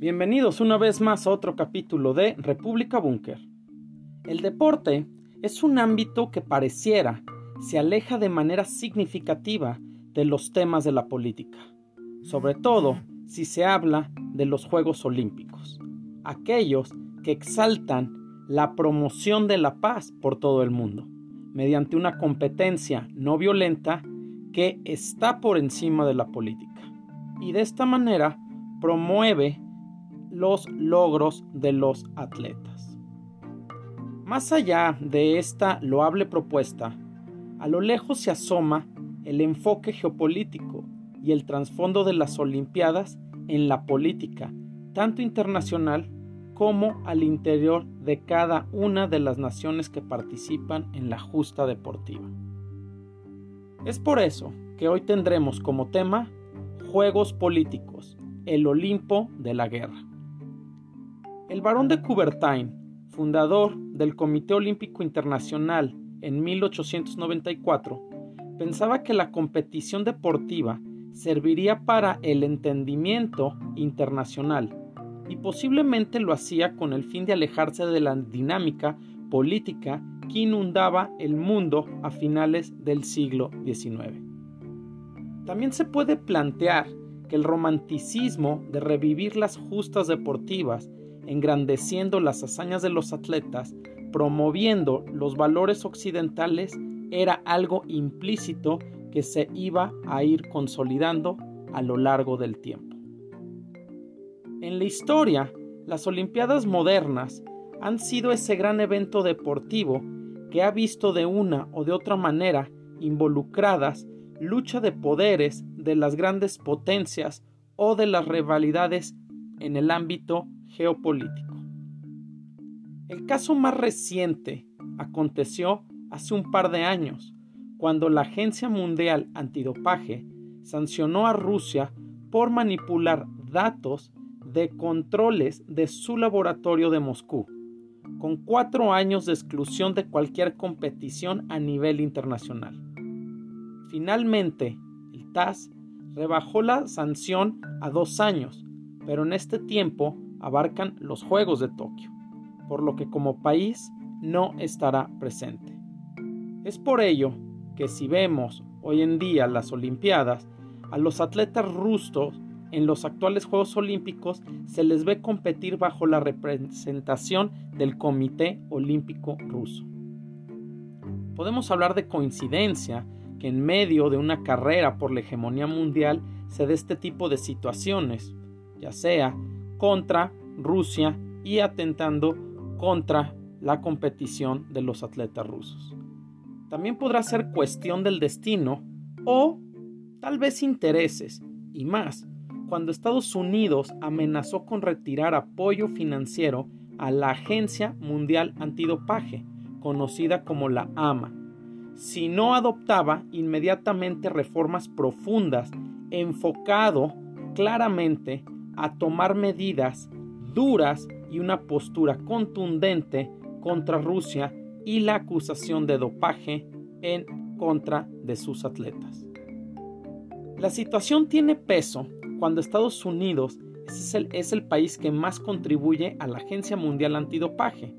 Bienvenidos una vez más a otro capítulo de República Búnker. El deporte es un ámbito que pareciera se aleja de manera significativa de los temas de la política, sobre todo si se habla de los Juegos Olímpicos, aquellos que exaltan la promoción de la paz por todo el mundo, mediante una competencia no violenta que está por encima de la política, y de esta manera promueve los logros de los atletas. Más allá de esta loable propuesta, a lo lejos se asoma el enfoque geopolítico y el trasfondo de las Olimpiadas en la política, tanto internacional como al interior de cada una de las naciones que participan en la justa deportiva. Es por eso que hoy tendremos como tema Juegos Políticos, el Olimpo de la Guerra. El barón de Coubertin, fundador del Comité Olímpico Internacional en 1894, pensaba que la competición deportiva serviría para el entendimiento internacional y posiblemente lo hacía con el fin de alejarse de la dinámica política que inundaba el mundo a finales del siglo XIX. También se puede plantear que el romanticismo de revivir las justas deportivas engrandeciendo las hazañas de los atletas, promoviendo los valores occidentales, era algo implícito que se iba a ir consolidando a lo largo del tiempo. En la historia, las Olimpiadas modernas han sido ese gran evento deportivo que ha visto de una o de otra manera involucradas lucha de poderes de las grandes potencias o de las rivalidades en el ámbito geopolítico. El caso más reciente aconteció hace un par de años, cuando la Agencia Mundial Antidopaje sancionó a Rusia por manipular datos de controles de su laboratorio de Moscú, con cuatro años de exclusión de cualquier competición a nivel internacional. Finalmente, el TAS rebajó la sanción a dos años, pero en este tiempo abarcan los Juegos de Tokio, por lo que como país no estará presente. Es por ello que si vemos hoy en día las Olimpiadas, a los atletas rusos en los actuales Juegos Olímpicos se les ve competir bajo la representación del Comité Olímpico Ruso. Podemos hablar de coincidencia que en medio de una carrera por la hegemonía mundial se dé este tipo de situaciones, ya sea contra Rusia y atentando contra la competición de los atletas rusos. También podrá ser cuestión del destino o tal vez intereses y más cuando Estados Unidos amenazó con retirar apoyo financiero a la Agencia Mundial Antidopaje, conocida como la AMA, si no adoptaba inmediatamente reformas profundas enfocado claramente a tomar medidas duras y una postura contundente contra Rusia y la acusación de dopaje en contra de sus atletas. La situación tiene peso cuando Estados Unidos es el, país que más contribuye a la Agencia Mundial Antidopaje,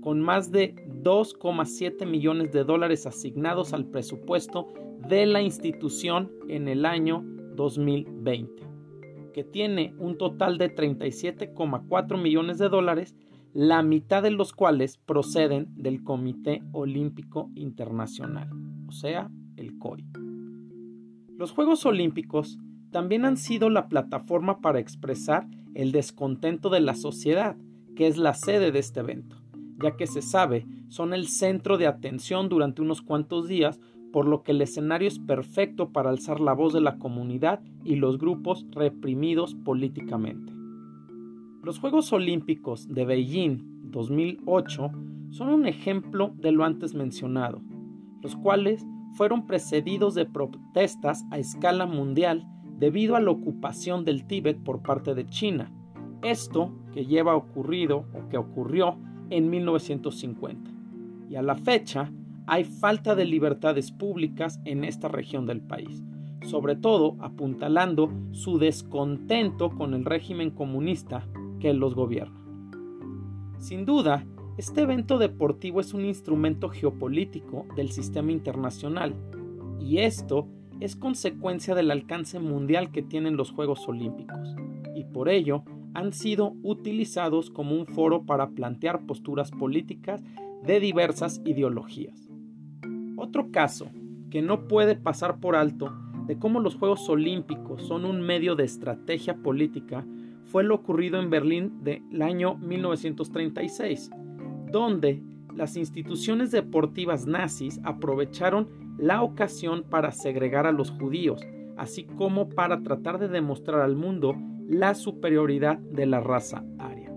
con más de 2,7 millones de dólares asignados al presupuesto de la institución en el año 2020 que tiene un total de 37,4 millones de dólares, la mitad de los cuales proceden del Comité Olímpico Internacional, o sea, el COI. Los Juegos Olímpicos también han sido la plataforma para expresar el descontento de la sociedad, que es la sede de este evento, ya que se sabe son el centro de atención durante unos cuantos días por lo que el escenario es perfecto para alzar la voz de la comunidad y los grupos reprimidos políticamente. Los Juegos Olímpicos de Beijing 2008 son un ejemplo de lo antes mencionado, los cuales fueron precedidos de protestas a escala mundial debido a la ocupación del Tíbet por parte de China, esto que lleva ocurrido o que ocurrió en 1950. Y a la fecha, hay falta de libertades públicas en esta región del país, sobre todo apuntalando su descontento con el régimen comunista que los gobierna. Sin duda, este evento deportivo es un instrumento geopolítico del sistema internacional, y esto es consecuencia del alcance mundial que tienen los Juegos Olímpicos, y por ello han sido utilizados como un foro para plantear posturas políticas de diversas ideologías. Otro caso que no puede pasar por alto de cómo los Juegos Olímpicos son un medio de estrategia política fue lo ocurrido en Berlín del año 1936, donde las instituciones deportivas nazis aprovecharon la ocasión para segregar a los judíos, así como para tratar de demostrar al mundo la superioridad de la raza aria.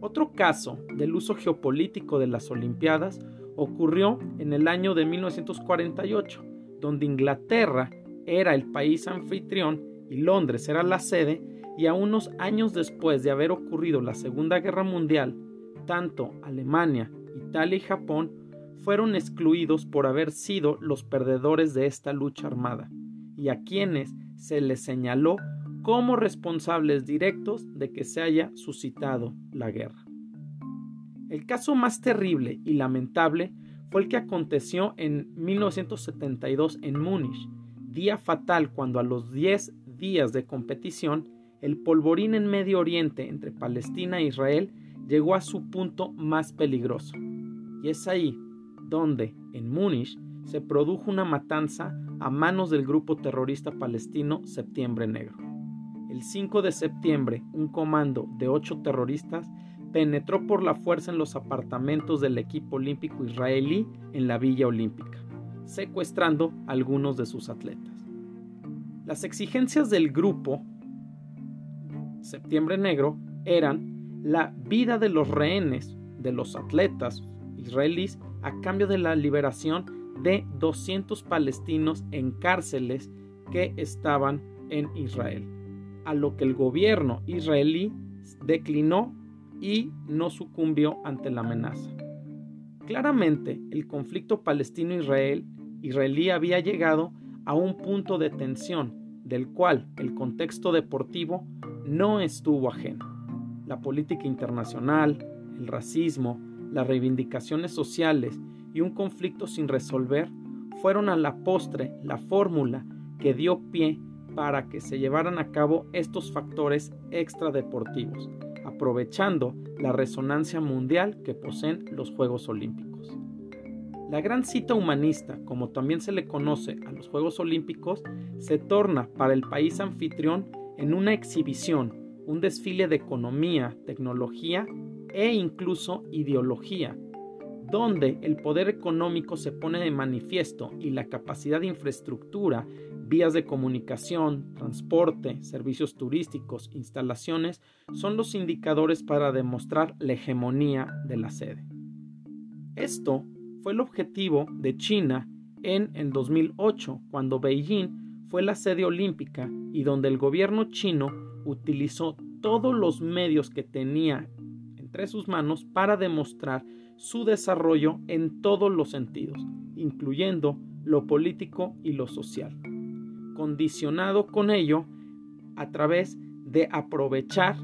Otro caso del uso geopolítico de las Olimpiadas ocurrió en el año de 1948, donde Inglaterra era el país anfitrión y Londres era la sede, y a unos años después de haber ocurrido la Segunda Guerra Mundial, tanto Alemania, Italia y Japón fueron excluidos por haber sido los perdedores de esta lucha armada, y a quienes se les señaló como responsables directos de que se haya suscitado la guerra. El caso más terrible y lamentable fue el que aconteció en 1972 en Múnich, día fatal cuando a los 10 días de competición el polvorín en Medio Oriente entre Palestina e Israel llegó a su punto más peligroso. Y es ahí donde, en Múnich, se produjo una matanza a manos del grupo terrorista palestino Septiembre Negro. El 5 de septiembre, un comando de ocho terroristas penetró por la fuerza en los apartamentos del equipo olímpico israelí en la Villa Olímpica, secuestrando algunos de sus atletas. Las exigencias del grupo Septiembre Negro eran la vida de los rehenes de los atletas israelíes a cambio de la liberación de 200 palestinos en cárceles que estaban en Israel a lo que el gobierno israelí declinó y no sucumbió ante la amenaza. Claramente, el conflicto palestino-israelí había llegado a un punto de tensión del cual el contexto deportivo no estuvo ajeno. La política internacional, el racismo, las reivindicaciones sociales y un conflicto sin resolver fueron a la postre la fórmula que dio pie para que se llevaran a cabo estos factores extradeportivos, aprovechando la resonancia mundial que poseen los Juegos Olímpicos. La gran cita humanista, como también se le conoce a los Juegos Olímpicos, se torna para el país anfitrión en una exhibición, un desfile de economía, tecnología e incluso ideología, donde el poder económico se pone de manifiesto y la capacidad de infraestructura Vías de comunicación, transporte, servicios turísticos, instalaciones son los indicadores para demostrar la hegemonía de la sede. Esto fue el objetivo de China en el 2008, cuando Beijing fue la sede olímpica y donde el gobierno chino utilizó todos los medios que tenía entre sus manos para demostrar su desarrollo en todos los sentidos, incluyendo lo político y lo social condicionado con ello a través de aprovechar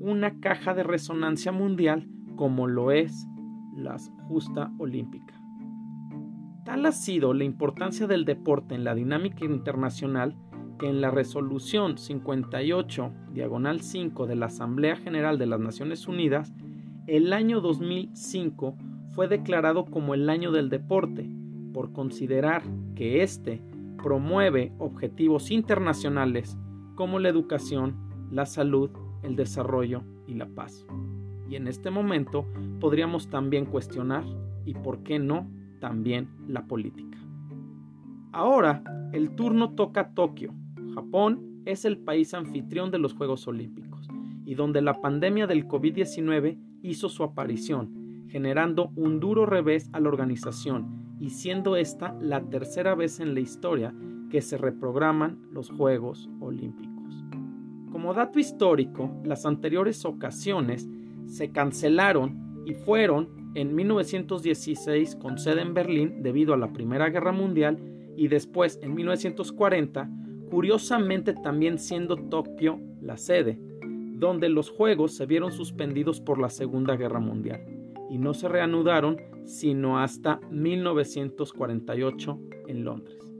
una caja de resonancia mundial como lo es la justa olímpica. Tal ha sido la importancia del deporte en la dinámica internacional que en la resolución 58 diagonal 5 de la Asamblea General de las Naciones Unidas, el año 2005 fue declarado como el año del deporte, por considerar que este promueve objetivos internacionales como la educación, la salud, el desarrollo y la paz. Y en este momento podríamos también cuestionar, y por qué no, también la política. Ahora, el turno toca a Tokio. Japón es el país anfitrión de los Juegos Olímpicos y donde la pandemia del COVID-19 hizo su aparición, generando un duro revés a la organización y siendo esta la tercera vez en la historia que se reprograman los Juegos Olímpicos. Como dato histórico, las anteriores ocasiones se cancelaron y fueron en 1916 con sede en Berlín debido a la Primera Guerra Mundial y después en 1940, curiosamente también siendo Tokio la sede, donde los Juegos se vieron suspendidos por la Segunda Guerra Mundial y no se reanudaron sino hasta 1948 en Londres.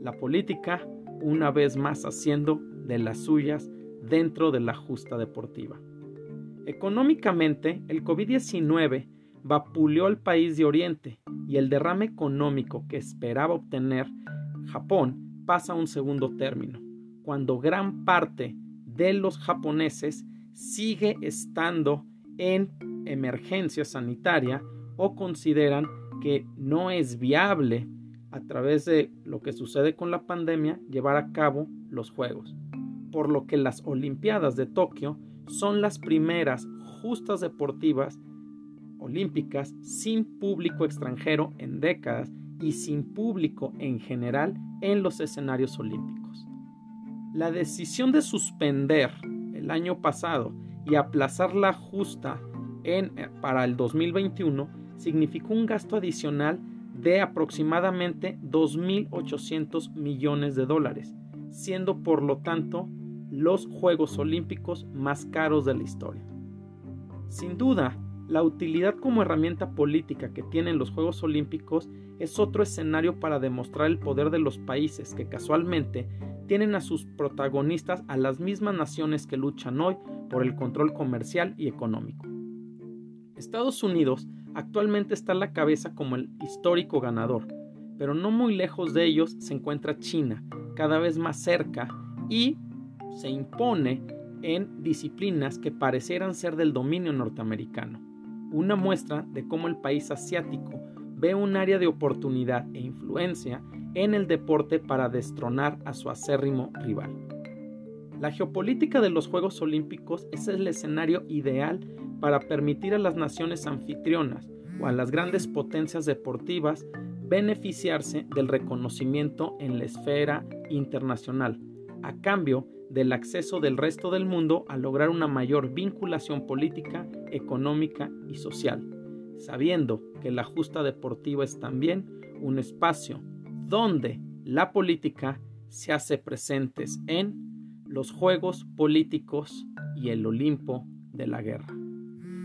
La política, una vez más haciendo de las suyas dentro de la justa deportiva. Económicamente, el COVID-19 vapuleó al país de Oriente y el derrame económico que esperaba obtener Japón pasa a un segundo término, cuando gran parte de los japoneses sigue estando en emergencia sanitaria o consideran que no es viable a través de lo que sucede con la pandemia llevar a cabo los Juegos, por lo que las Olimpiadas de Tokio son las primeras justas deportivas olímpicas sin público extranjero en décadas y sin público en general en los escenarios olímpicos. La decisión de suspender el año pasado y aplazar la justa eh, para el 2021 significó un gasto adicional de aproximadamente 2.800 millones de dólares, siendo por lo tanto los Juegos Olímpicos más caros de la historia. Sin duda, la utilidad como herramienta política que tienen los Juegos Olímpicos es otro escenario para demostrar el poder de los países que casualmente tienen a sus protagonistas a las mismas naciones que luchan hoy por el control comercial y económico. Estados Unidos actualmente está a la cabeza como el histórico ganador, pero no muy lejos de ellos se encuentra China, cada vez más cerca y se impone en disciplinas que parecieran ser del dominio norteamericano una muestra de cómo el país asiático ve un área de oportunidad e influencia en el deporte para destronar a su acérrimo rival. La geopolítica de los Juegos Olímpicos es el escenario ideal para permitir a las naciones anfitrionas o a las grandes potencias deportivas beneficiarse del reconocimiento en la esfera internacional, a cambio del acceso del resto del mundo a lograr una mayor vinculación política, económica y social, sabiendo que la justa deportiva es también un espacio donde la política se hace presentes en los juegos políticos y el Olimpo de la guerra.